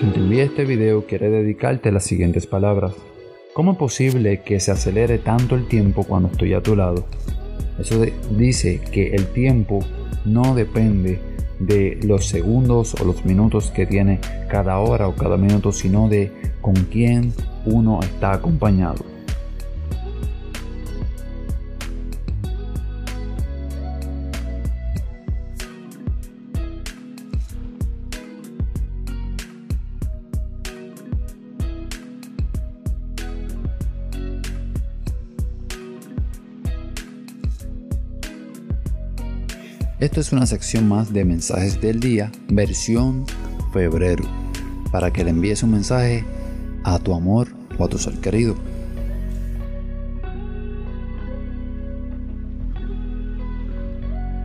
Quien te este video quiere dedicarte las siguientes palabras. ¿Cómo es posible que se acelere tanto el tiempo cuando estoy a tu lado? Eso dice que el tiempo no depende de los segundos o los minutos que tiene cada hora o cada minuto, sino de con quién uno está acompañado. Esto es una sección más de mensajes del día, versión febrero, para que le envíes un mensaje a tu amor o a tu ser querido.